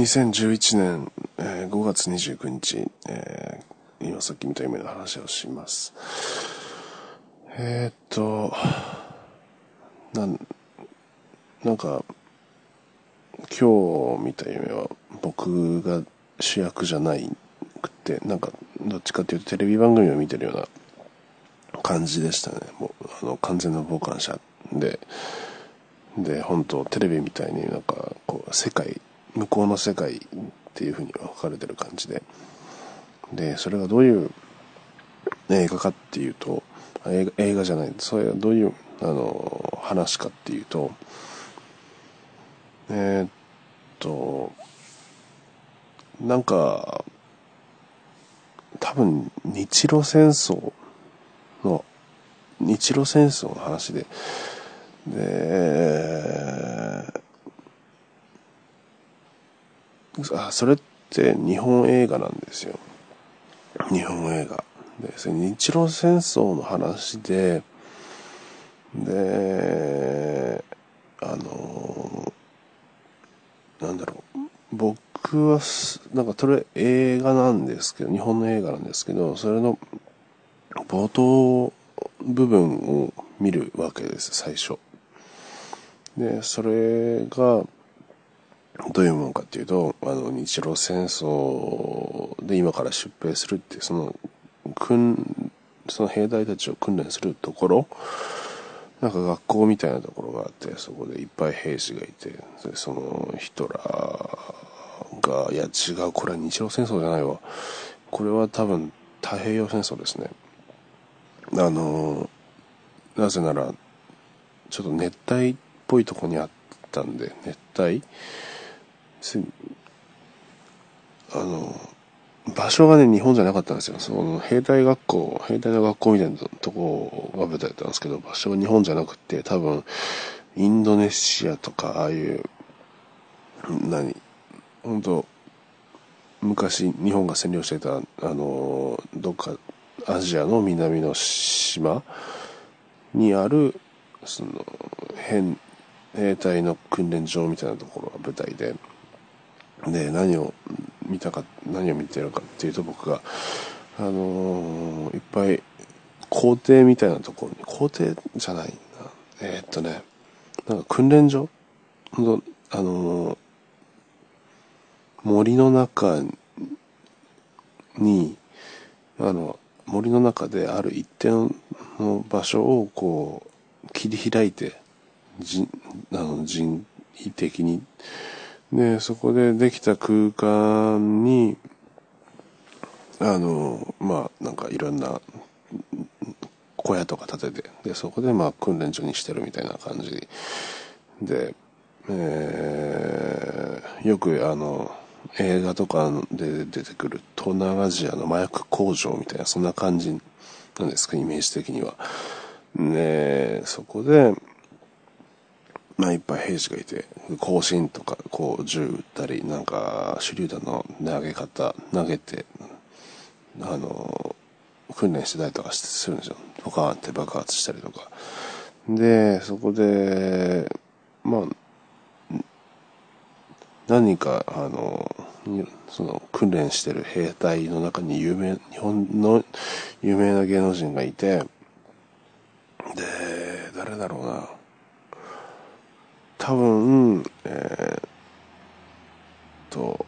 2011年、えー5月29日、えー今さっき見た夢の話をします。えーっと、なん、なんか、今日見た夢は僕が主役じゃないくて、なんか、どっちかっていうとテレビ番組を見てるような感じでしたね。もう、あの、完全な傍観者で、で、本当テレビみたいになんか、こう、世界、向こうの世界っていう風に分かれてる感じで、で、それがどういう映画かっていうと、映画映画じゃない、それがどういう、あの、話かっていうと、えーっと、なんか、多分、日露戦争の、日露戦争の話で、で、あ、それって日本映画なんですよ。日本映画。で、日露戦争の話で、で、あの、なんだろう。僕は、なんか、それ映画なんですけど、日本の映画なんですけど、それの冒頭部分を見るわけです、最初。で、それが、どういうものかっていうと、あの、日露戦争で今から出兵するっていう、その、訓、その兵隊たちを訓練するところ、なんか学校みたいなところがあって、そこでいっぱい兵士がいて、でそのヒトラーが、いや違う、これは日露戦争じゃないわ。これは多分太平洋戦争ですね。あの、なぜなら、ちょっと熱帯っぽいとこにあったんで、熱帯あの、場所がね、日本じゃなかったんですよ。その兵隊学校、兵隊の学校みたいなとこが舞台だったんですけど、場所は日本じゃなくて、多分、インドネシアとか、ああいう、何、本当昔日本が占領してた、あの、どっか、アジアの南の島にある、その、変、兵隊の訓練場みたいなところが舞台で、で、何を見たか、何を見てるかっていうと僕が、あのーいっぱい校庭みたいなところに、校庭じゃないな。えーっとね、なんか訓練場ほんとあのー森の中に、あの、森の中である一定の場所をこう、切り開いて、人、あの、人為的に、で、そこでできた空間に、あの、まあ、なんかいろんな小屋とか建てて、で、そこでまあ訓練所にしてるみたいな感じで、えーよくあの、映画とかで出てくる東南アジアの麻薬工場みたいな、そんな感じなんですか、イメージ的には。で、そこで、まあいっぱい兵士がいて、行進とか、こう銃撃ったり、なんか手榴弾の投げ方、投げて、あの、訓練してたりとかするんですよ。ポカーンって爆発したりとか。で、そこで、まあ、何か、あの、その訓練してる兵隊の中に有名、日本の有名な芸能人がいて、で、誰だろうな。多分、えーっと、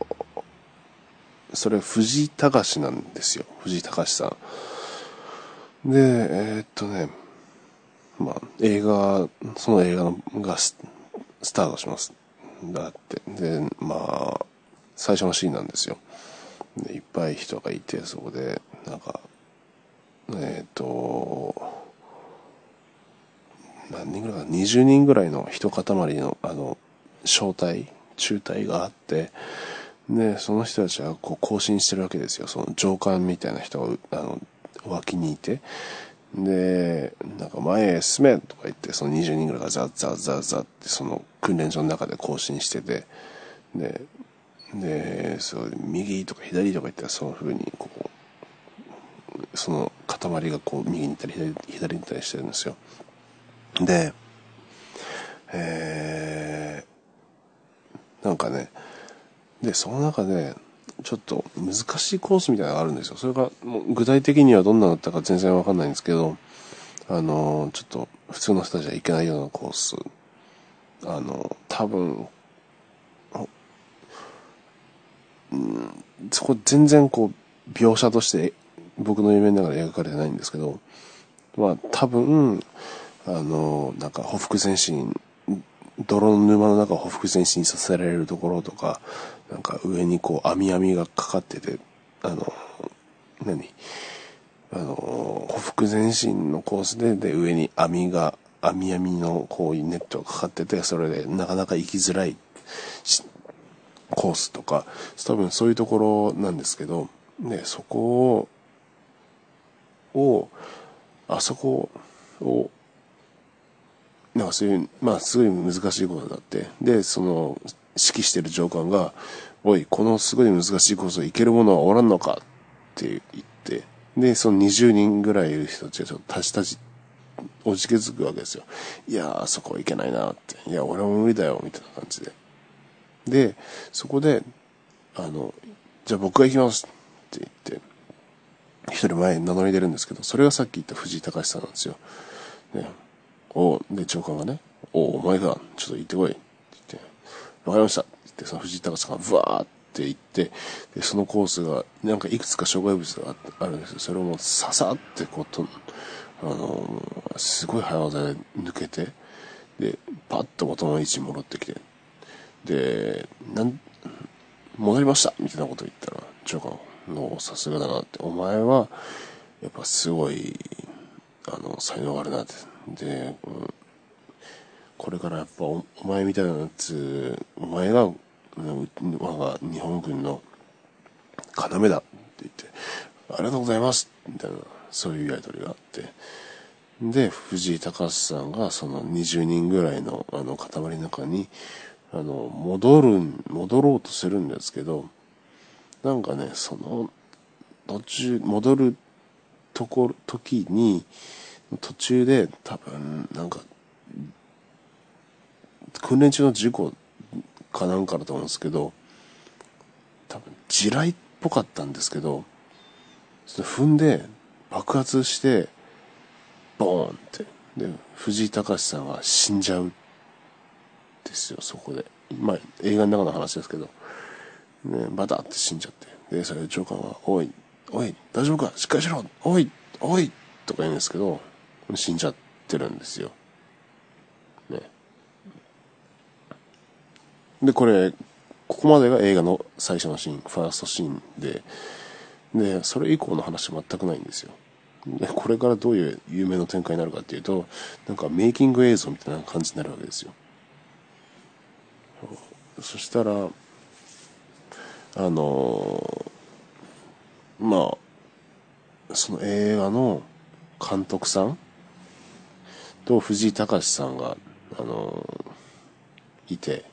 それ藤井隆なんですよ。藤井隆さん。で、えーっとね、まあ、映画、その映画がススタートします。だって。で、まあ、最初のシーンなんですよ。で、いっぱい人がいて、そこで、なんか、えーっと、何人ぐらいかな20人ぐらいの一塊の、あの、小隊、中隊があって、で、その人たちはこう行進してるわけですよ。その上官みたいな人が、あの、脇にいて。で、なんか前へ進めとか言って、その20人ぐらいがザッザッザッザッってその訓練所の中で行進してて、で、で、そう、右とか左とか言ったらその風にこう、その塊がこう右に行ったり左左に行ったりしてるんですよ。で、えー、なんかね、で、その中で、ちょっと難しいコースみたいなのがあるんですよ。それが、もう具体的にはどんなだったか全然わかんないんですけど、あの、ちょっと普通の人たちは行けないようなコース。あの、多分、うん、そこ全然こう、描写として僕の夢の中で描かれてないんですけど、まあ多分、あの、なんか、ほふ前進、泥の沼の中をほふ前進させられるところとか、なんか上にこう網網がかかってて、あの、何？あの、ほふ前進のコースで、で、上に網が、網網のこういうネットがかかってて、それでなかなか行きづらいコースとか、多分そういうところなんですけど、ね、そこを、を、あそこを、なんかそういう、まあすごい難しいことだって。で、その、指揮してる上官が、おい、このすごい難しいコースを行ける者はおらんのかって言って、で、その20人ぐらいいる人たちがちょっとたちたち、おじけづくわけですよ。いやー、そこ行けないなって。いや、俺も無理だよ、みたいな感じで。で、そこで、あの、じゃあ僕が行きますって言って、一人前に名乗り出るんですけど、それがさっき言った藤井隆さんなんですよ。ね、おで、長官がね、おお前が、ちょっと行ってこいって言って、わかりましたって言って、その藤井隆さんがブワーって行って、で、そのコースが、なんかいくつか障害物があるんですよ。それをもうささってこうと、あのすごい早技で抜けて、で、パッと元の位置に戻ってきて、で、なん、戻りましたみたいなこと言ったら、長官のさすがだなって、お前は、やっぱすごい、あの、才能があるなって。で、うん、これからやっぱお前みたいなやつ、お前が、我が日本軍の要だって言って、ありがとうございますみたいな、そういうやりとりがあって、で、藤井隆さんがその20人ぐらいのあの塊の中に、あの、戻る、戻ろうとするんですけど、なんかね、その、途中、戻るところ、時に、途中で多分、なんか、訓練中の事故かなんかだと思うんですけど、多分、地雷っぽかったんですけど、そ踏んで爆発して、ボーンって。で、藤井隆さんが死んじゃう。ですよ、そこで。まあ、映画の中の話ですけど。ね、バタって死んじゃって。で、それで長官は、おい、おい、大丈夫か？しっかりしろおい、おいとか言うんですけど、死んじゃってるんですよ。ね。で、これ、ここまでが映画の最初のシーン、ファーストシーンで、で、それ以降の話全くないんですよ。で、これからどういう有名な展開になるかっていうと、なんかメイキング映像みたいな感じになるわけですよ。そしたら、あのまあ、その映画の監督さんと藤井隆さんが、あのいて、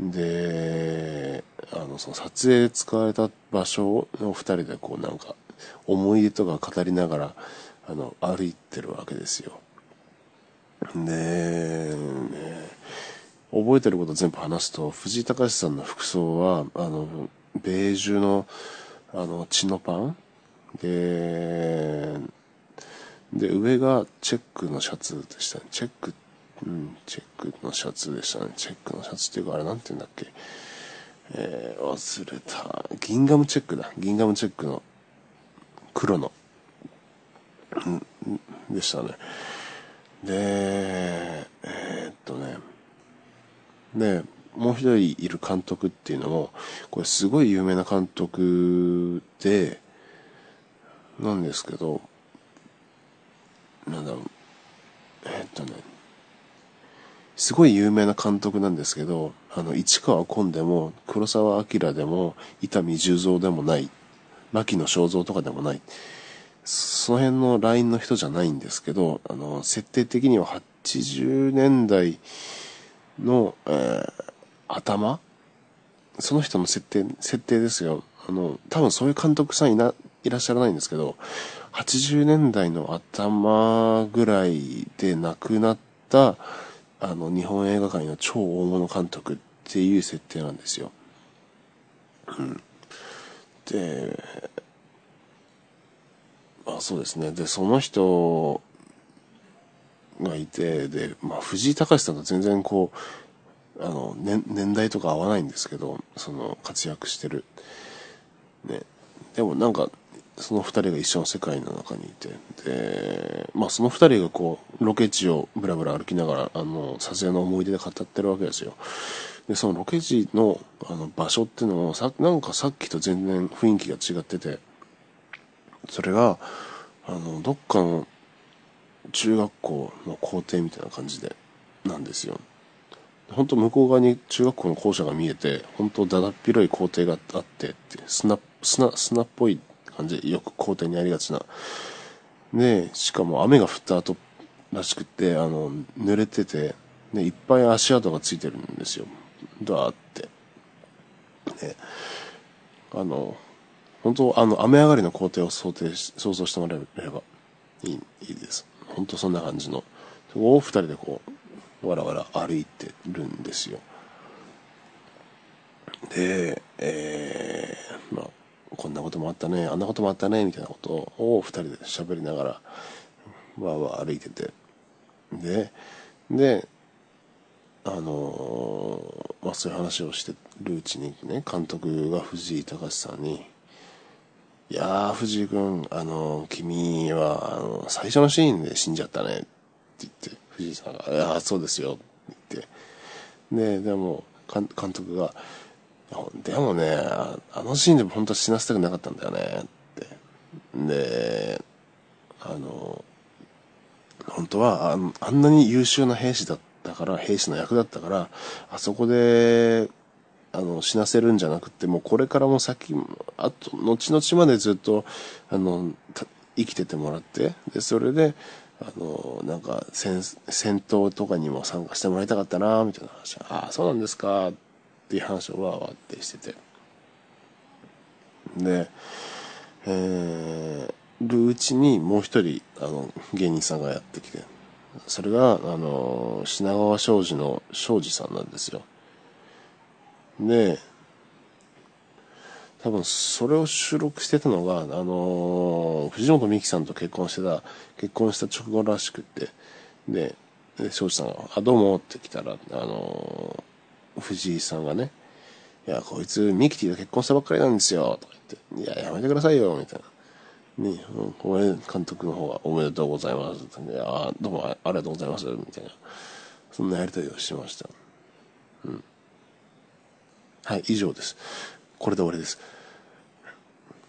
で、あの、その撮影で使われた場所の二人でこうなんか、思い出とか語りながら、あの、歩いてるわけですよ。で、ね、覚えてること全部話すと、藤井隆さんの服装は、あの、ベージュの、あの、血のパンで、で、上がチェックのシャツでしたね。チェック、うん、チェックのシャツでしたね。チェックのシャツっていうか、あれなんて言うんだっけ。えー、忘れた。ギンガムチェックだ。ギンガムチェックの黒の、うん、でしたね。で、えー、っとね、で、もう一人いる監督っていうのも、これすごい有名な監督で、なんですけど、なんだろう、え、っとね、すごい有名な監督なんですけど、あの、市川崑でも、黒澤明でも、伊丹十三でもない牧野正蔵とかでもない。その辺のラインの人じゃないんですけど、あの、設定的には80年代の、えー、頭？その人の設定、設定ですよ。あの、多分そういう監督さんいな、いらっしゃらないんですけど、80年代の頭ぐらいで亡くなった、あの、日本映画界の超大物監督っていう設定なんですよ。うん。で、まあそうですね。で、その人がいて、で、まあ藤井隆さんと全然こう、あの、ね、年代とか合わないんですけど、その活躍してる。ね。でもなんか、その二人が一緒の世界の中にいて、で、まあその二人がこう、ロケ地をブラブラ歩きながら、あの、撮影の思い出で語ってるわけですよ。で、そのロケ地の、あの、場所っていうのも、さ、なんかさっきと全然雰囲気が違ってて、それが、あの、どっかの中学校の校庭みたいな感じで、なんですよ。本当向こう側に中学校の校舎が見えて、本当だだっ広い校庭があってって、砂、砂、砂っぽい感じよく校庭にありがちな。で、しかも雨が降った後らしくて、あの、濡れてて、で、いっぱい足跡がついてるんですよ。だーって。で、あの、本当あの、雨上がりの工程を想定し、想像してもらえればいい、いいです。本当そんな感じの。そこを二人でこう、わらわら歩いてるんですよ。で、えー、まあ、こんなこともあったね、あんなこともあったね、みたいなことを二人で喋りながら、わーわー歩いてて。で、で、あのー、まあそういう話をしてるうちにね、監督が藤井隆さんに、いやー、藤井君、あのー、君は、あの、最初のシーンで死んじゃったね、って言って、藤井さんが、いやー、そうですよ、って言って。で、でも、監督が、でもね、あのシーンでも本当は死なせたくなかったんだよね、って。で、あの、本当はああんなに優秀な兵士だったから、兵士の役だったから、あそこで、あの、死なせるんじゃなくて、もうこれからも先、あと、後々までずっと、あの、生きててもらって、で、それで、あの、なんか戦、戦闘とかにも参加してもらいたかったな、みたいな話。ああ、そうなんですか、っていう話をわーわーってしてて。で、えー、るうちにもう一人、あの、芸人さんがやってきて、それが、あの、品川庄司の庄司さんなんですよ。で、多分それを収録してたのが、あの藤本美貴さんと結婚してた、結婚した直後らしくって、で、庄司さんが、あ、どうもって来たら、あの藤井さんがね、いや、こいつ、ミキティと結婚したばっかりなんですよ、とか言って、いや、やめてくださいよ、みたいな。ね、おめ監督の方はおめでとうございます。いや、どうもありがとうございます、みたいな。そんなやりとりをしました。うん。はい、以上です。これで終わりです。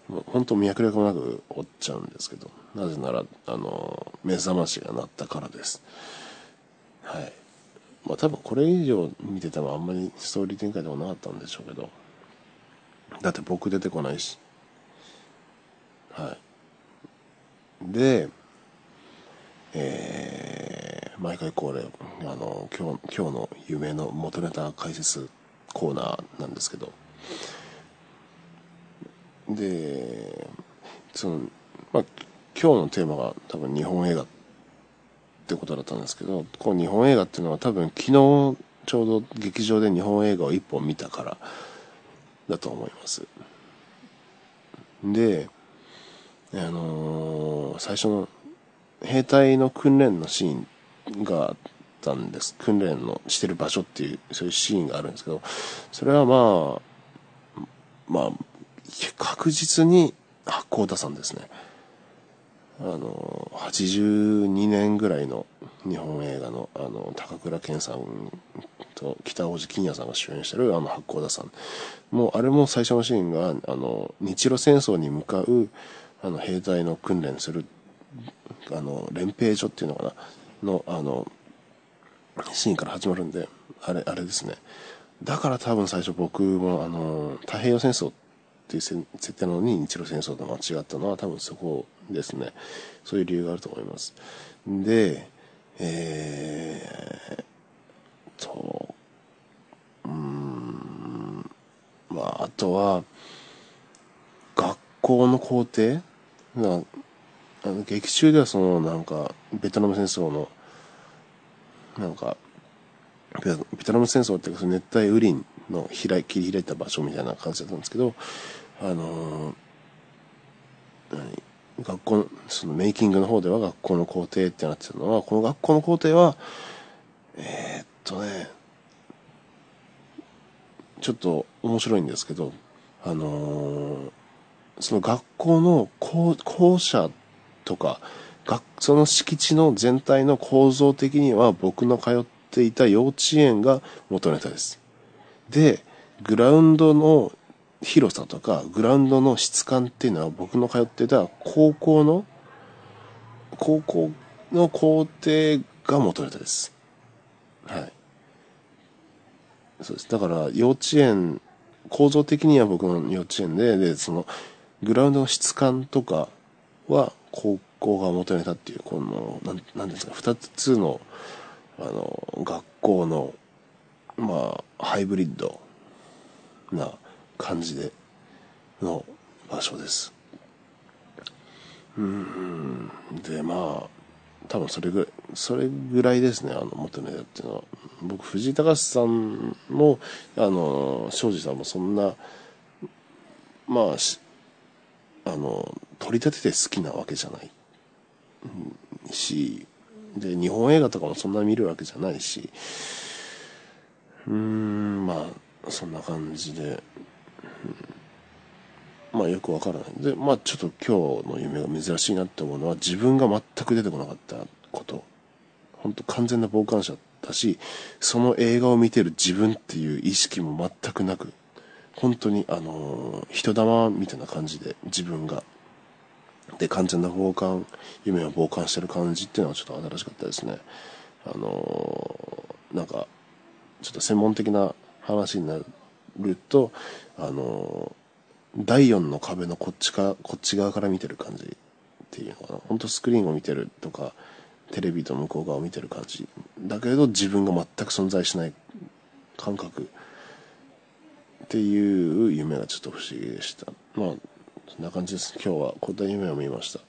もう本当脈絡もなく終わっちゃうんですけど、なぜなら、あの、目覚ましが鳴ったからです。はい。まあ多分これ以上見ててもあんまりストーリー展開でもなかったんでしょうけど、だって僕出てこないし。はい。で、えー、毎回恒例、あの、今日、今日の夢の元ネタ解説コーナーなんですけど、で、その、まあ、今日のテーマが多分日本映画ってことだったんですけど、こう日本映画っていうのは多分昨日ちょうど劇場で日本映画を一本見たからだと思います。で、あのー、最初の兵隊の訓練のシーンがあったんです。訓練のしてる場所っていう、そういうシーンがあるんですけど、それはまあ、まあ、確実に八甲田山ですね。あの、82年ぐらいの日本映画の、あの、高倉健さんと北大路欣也さんが主演してるあの八甲田山。もう、あれも最初のシーンが、あの、日露戦争に向かう、あの、兵隊の訓練する、あの、連兵所っていうのかな、の、あの、シーンから始まるんで、あれ、あれですね。だから多分最初僕も、あの、太平洋戦争っていう設定なのに日露戦争と間違ったのは多分そこですね。そういう理由があると思います。で、えー、と、うん、まあ、あとは、学校の校庭なあの劇中ではそのなんかベトナム戦争のなんかベトナム戦争っていうか熱帯雨林の開切り開いた場所みたいな感じだったんですけどあの、何？学校のそのメイキングの方では学校の校庭ってなってたのはこの学校の校庭はえー、っとねちょっと面白いんですけどあの、その学校の校校舎とか学その敷地の全体の構造的には僕の通っていた幼稚園が元ネタです。で、グラウンドの広さとか、グラウンドの質感っていうのは僕の通ってた高校の、高校の校庭が元ネタです。はい。そうです。だから幼稚園、構造的には僕の幼稚園で、で、その、グラウンドの質感とかは高校が求めたっていう、この、なん、なんですか、二つの、あの、学校の、まあ、ハイブリッドな感じでの場所です。うん、で、まあ、多分それぐらい、それぐらいですね、あの、求めたっていうのは。僕、藤井隆さんも、あの、庄司さんもそんな、まあ、あの、取り立てて好きなわけじゃない。し、で、日本映画とかもそんな見るわけじゃないし、うーん、まあ、そんな感じで、まあよくわからない。で、まあちょっと今日の夢が珍しいなって思うのは自分が全く出てこなかったこと。本当完全な傍観者だし、その映画を見てる自分っていう意識も全くなく、本当にあのー、人玉みたいな感じで自分がで、完全な傍観、夢を傍観してる感じっていうのはちょっと新しかったですね。あのー、なんか、ちょっと専門的な話になるると、あの、第4の壁のこっちか、こっち側から見てる感じっていうのかな。本当スクリーンを見てるとか、テレビと向こう側を見てる感じ。だけど自分が全く存在しない感覚っていう夢がちょっと不思議でした。まあそんな感じです。今日はこんな夢を見ました。